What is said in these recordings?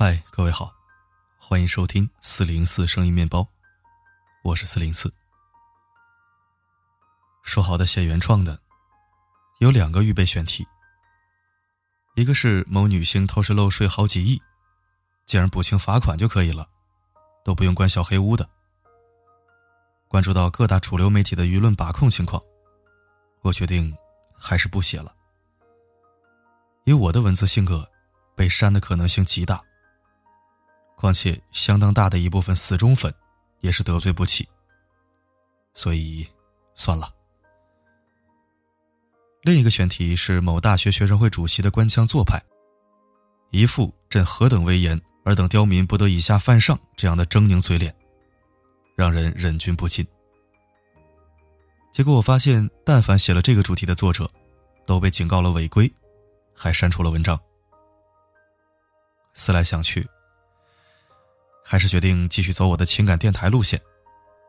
嗨，各位好，欢迎收听四零四声音面包，我是四零四。说好的写原创的，有两个预备选题，一个是某女星偷税漏税好几亿，竟然补清罚款就可以了，都不用关小黑屋的。关注到各大主流媒体的舆论把控情况，我决定还是不写了，以我的文字性格，被删的可能性极大。况且，相当大的一部分死忠粉，也是得罪不起。所以，算了。另一个选题是某大学学生会主席的官腔做派，一副“朕何等威严，尔等刁民不得以下犯上”这样的狰狞嘴脸，让人忍俊不禁。结果我发现，但凡写了这个主题的作者，都被警告了违规，还删除了文章。思来想去。还是决定继续走我的情感电台路线，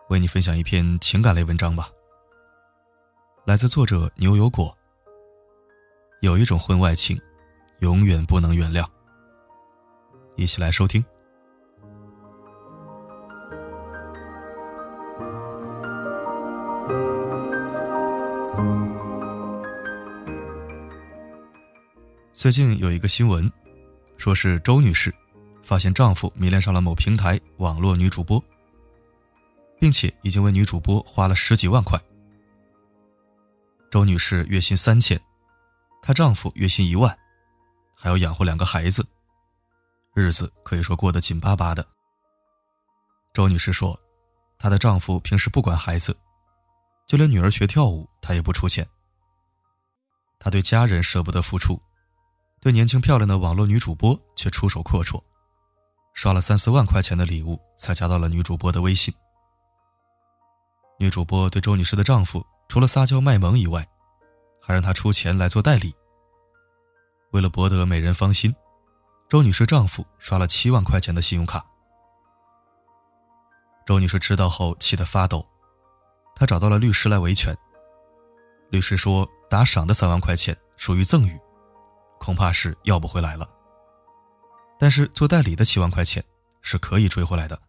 为你分享一篇情感类文章吧。来自作者牛油果。有一种婚外情，永远不能原谅。一起来收听。最近有一个新闻，说是周女士。发现丈夫迷恋上了某平台网络女主播，并且已经为女主播花了十几万块。周女士月薪三千，她丈夫月薪一万，还要养活两个孩子，日子可以说过得紧巴巴的。周女士说，她的丈夫平时不管孩子，就连女儿学跳舞他也不出钱。她对家人舍不得付出，对年轻漂亮的网络女主播却出手阔绰。刷了三四万块钱的礼物，才加到了女主播的微信。女主播对周女士的丈夫，除了撒娇卖萌以外，还让他出钱来做代理。为了博得美人芳心，周女士丈夫刷了七万块钱的信用卡。周女士知道后气得发抖，她找到了律师来维权。律师说，打赏的三万块钱属于赠与，恐怕是要不回来了。但是做代理的七万块钱是可以追回来的。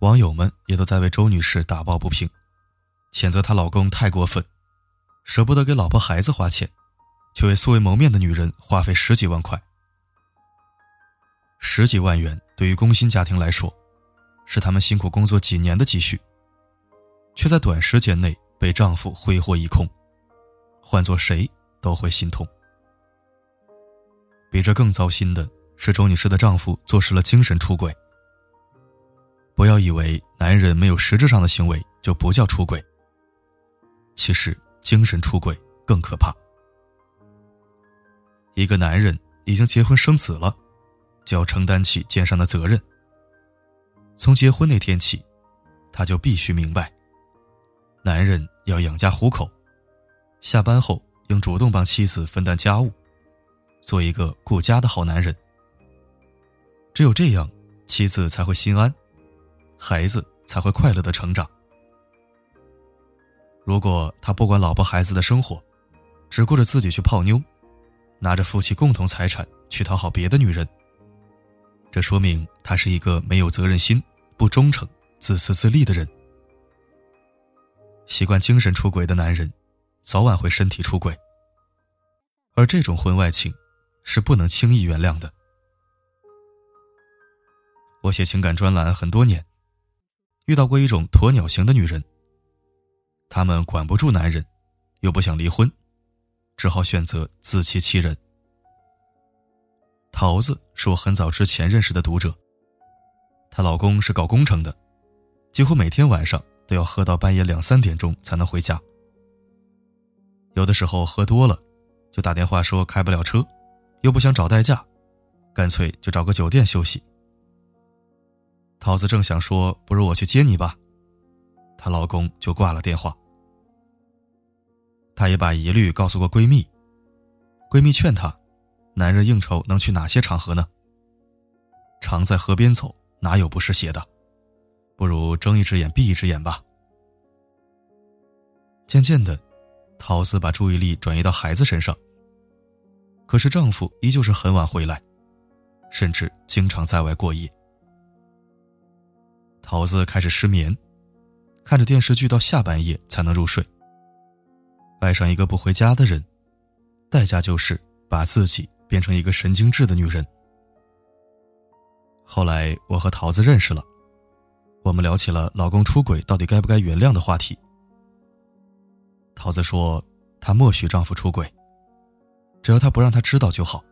网友们也都在为周女士打抱不平，谴责她老公太过分，舍不得给老婆孩子花钱，却为素未谋面的女人花费十几万块。十几万元对于工薪家庭来说，是他们辛苦工作几年的积蓄，却在短时间内被丈夫挥霍一空，换做谁都会心痛。比这更糟心的是，周女士的丈夫坐实了精神出轨。不要以为男人没有实质上的行为就不叫出轨，其实精神出轨更可怕。一个男人已经结婚生子了，就要承担起肩上的责任。从结婚那天起，他就必须明白，男人要养家糊口，下班后应主动帮妻子分担家务。做一个顾家的好男人，只有这样，妻子才会心安，孩子才会快乐的成长。如果他不管老婆孩子的生活，只顾着自己去泡妞，拿着夫妻共同财产去讨好别的女人，这说明他是一个没有责任心、不忠诚、自私自利的人。习惯精神出轨的男人，早晚会身体出轨，而这种婚外情。是不能轻易原谅的。我写情感专栏很多年，遇到过一种鸵鸟型的女人。她们管不住男人，又不想离婚，只好选择自欺欺人。桃子是我很早之前认识的读者。她老公是搞工程的，几乎每天晚上都要喝到半夜两三点钟才能回家。有的时候喝多了，就打电话说开不了车。又不想找代驾，干脆就找个酒店休息。桃子正想说：“不如我去接你吧。”她老公就挂了电话。她也把疑虑告诉过闺蜜，闺蜜劝她：“男人应酬能去哪些场合呢？常在河边走，哪有不湿鞋的？不如睁一只眼闭一只眼吧。”渐渐的，桃子把注意力转移到孩子身上。可是丈夫依旧是很晚回来，甚至经常在外过夜。桃子开始失眠，看着电视剧到下半夜才能入睡。爱上一个不回家的人，代价就是把自己变成一个神经质的女人。后来我和桃子认识了，我们聊起了老公出轨到底该不该原谅的话题。桃子说，她默许丈夫出轨，只要他不让她知道就好。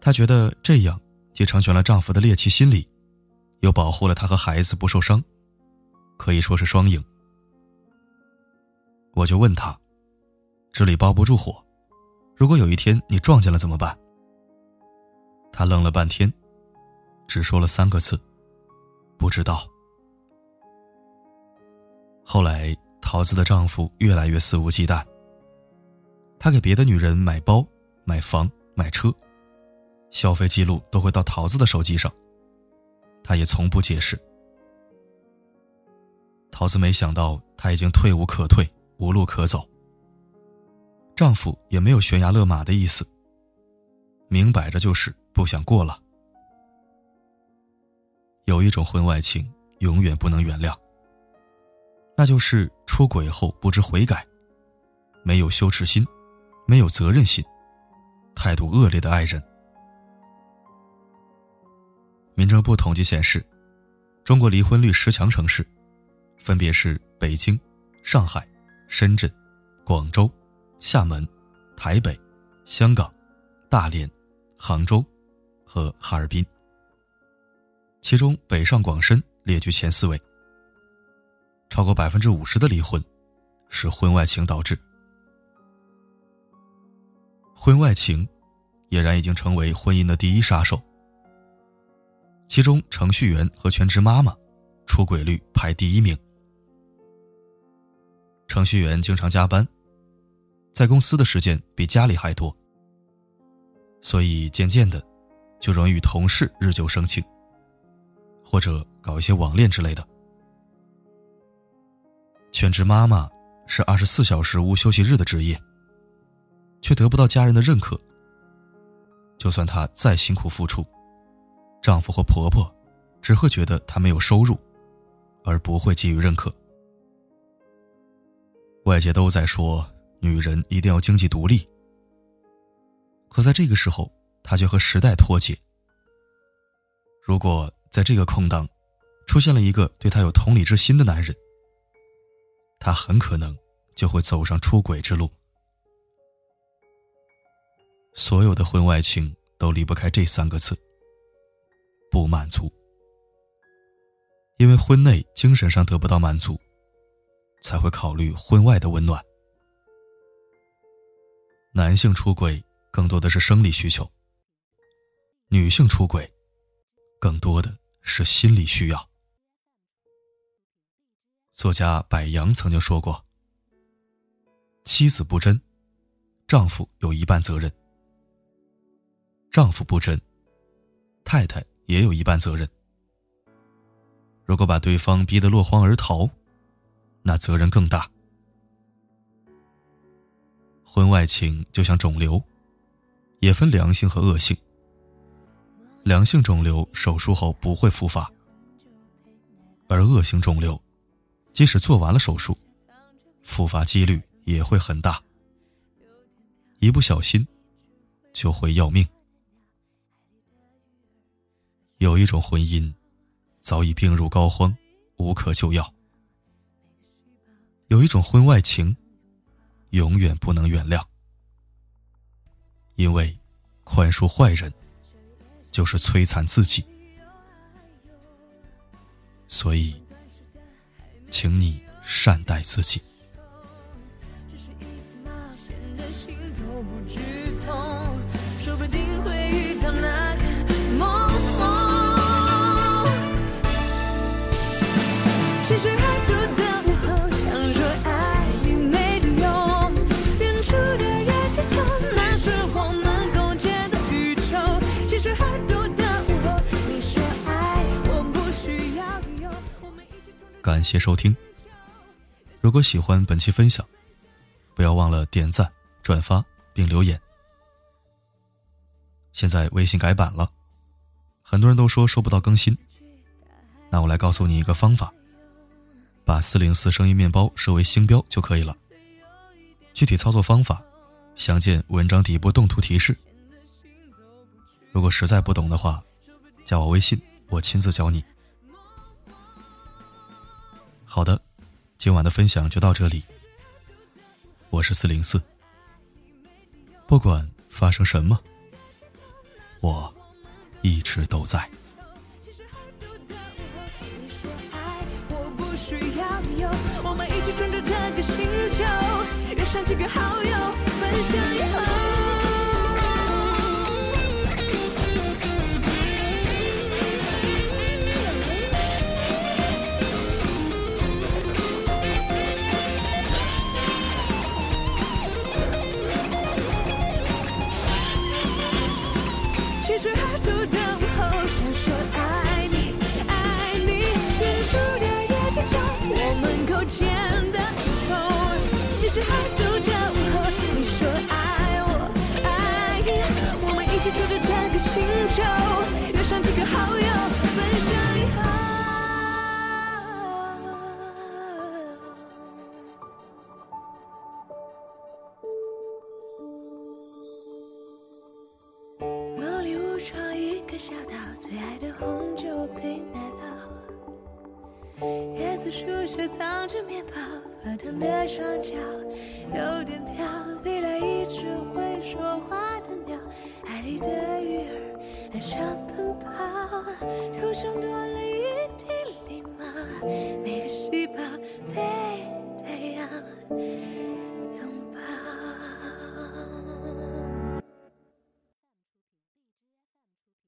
她觉得这样既成全了丈夫的猎奇心理。又保护了她和孩子不受伤，可以说是双赢。我就问他：“纸里包不住火，如果有一天你撞见了怎么办？”他愣了半天，只说了三个字：“不知道。”后来，桃子的丈夫越来越肆无忌惮。他给别的女人买包、买房、买车，消费记录都会到桃子的手机上。他也从不解释。桃子没想到他已经退无可退，无路可走。丈夫也没有悬崖勒马的意思，明摆着就是不想过了。有一种婚外情永远不能原谅，那就是出轨后不知悔改，没有羞耻心，没有责任心，态度恶劣的爱人。民政部统计显示，中国离婚率十强城市，分别是北京、上海、深圳、广州、厦门、台北、香港、大连、杭州和哈尔滨。其中，北上广深列居前四位。超过百分之五十的离婚，是婚外情导致。婚外情，俨然已经成为婚姻的第一杀手。其中，程序员和全职妈妈出轨率排第一名。程序员经常加班，在公司的时间比家里还多，所以渐渐的，就容易与同事日久生情，或者搞一些网恋之类的。全职妈妈是二十四小时无休息日的职业，却得不到家人的认可。就算她再辛苦付出。丈夫或婆婆只会觉得她没有收入，而不会给予认可。外界都在说女人一定要经济独立，可在这个时候，她却和时代脱节。如果在这个空档出现了一个对她有同理之心的男人，她很可能就会走上出轨之路。所有的婚外情都离不开这三个字。不满足，因为婚内精神上得不到满足，才会考虑婚外的温暖。男性出轨更多的是生理需求，女性出轨更多的是心理需要。作家柏杨曾经说过：“妻子不贞，丈夫有一半责任；丈夫不贞，太太。”也有一半责任。如果把对方逼得落荒而逃，那责任更大。婚外情就像肿瘤，也分良性和恶性。良性肿瘤手术后不会复发，而恶性肿瘤，即使做完了手术，复发几率也会很大。一不小心，就会要命。有一种婚姻，早已病入膏肓，无可救药；有一种婚外情，永远不能原谅。因为宽恕坏人，就是摧残自己。所以，请你善待自己。感谢收听。如果喜欢本期分享，不要忘了点赞、转发并留言。现在微信改版了，很多人都说收不到更新。那我来告诉你一个方法，把四零四声音面包设为星标就可以了。具体操作方法，详见文章底部动图提示。如果实在不懂的话，加我微信，我亲自教你。好的，今晚的分享就到这里。我是四零四，不管发生什么。我一直都在。我们一起穿着这个星球，约上几个好友，分享以后。其实海图的午后，想说爱你，爱你。远处的夜气球，我们勾牵的手。其实海图的午后，你说爱我，爱你。我们一起住着这个星球，约上几个着面包，发烫的双脚有点飘，飞来一只会说话的鸟，海里的鱼儿爱上奔跑，头上多了。